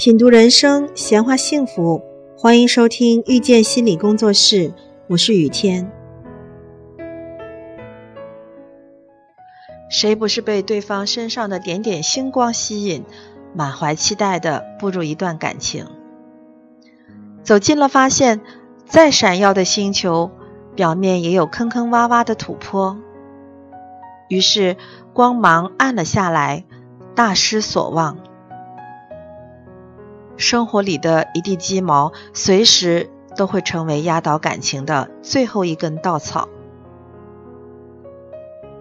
品读人生，闲话幸福，欢迎收听遇见心理工作室，我是雨天。谁不是被对方身上的点点星光吸引，满怀期待的步入一段感情？走近了，发现再闪耀的星球，表面也有坑坑洼洼的土坡。于是光芒暗了下来，大失所望。生活里的一地鸡毛，随时都会成为压倒感情的最后一根稻草。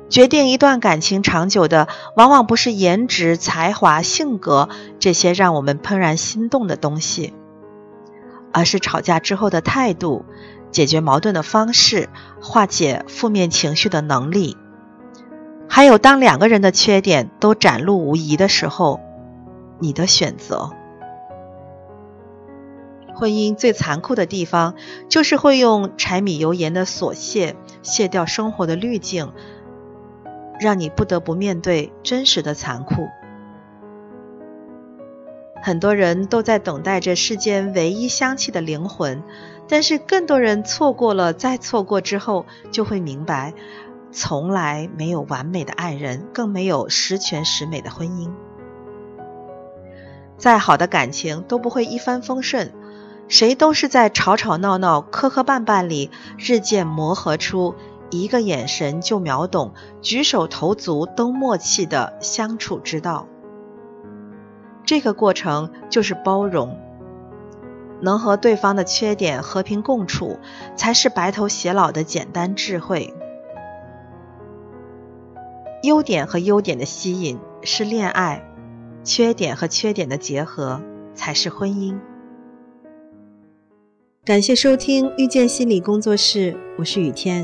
决定一段感情长久的，往往不是颜值、才华、性格这些让我们怦然心动的东西，而是吵架之后的态度、解决矛盾的方式、化解负面情绪的能力，还有当两个人的缺点都展露无遗的时候，你的选择。婚姻最残酷的地方，就是会用柴米油盐的琐屑卸掉生活的滤镜，让你不得不面对真实的残酷。很多人都在等待着世间唯一香气的灵魂，但是更多人错过了，再错过之后，就会明白，从来没有完美的爱人，更没有十全十美的婚姻。再好的感情都不会一帆风顺。谁都是在吵吵闹闹、磕磕绊绊里，日渐磨合出一个眼神就秒懂、举手投足都默契的相处之道。这个过程就是包容，能和对方的缺点和平共处，才是白头偕老的简单智慧。优点和优点的吸引是恋爱，缺点和缺点的结合才是婚姻。感谢收听遇见心理工作室，我是雨天。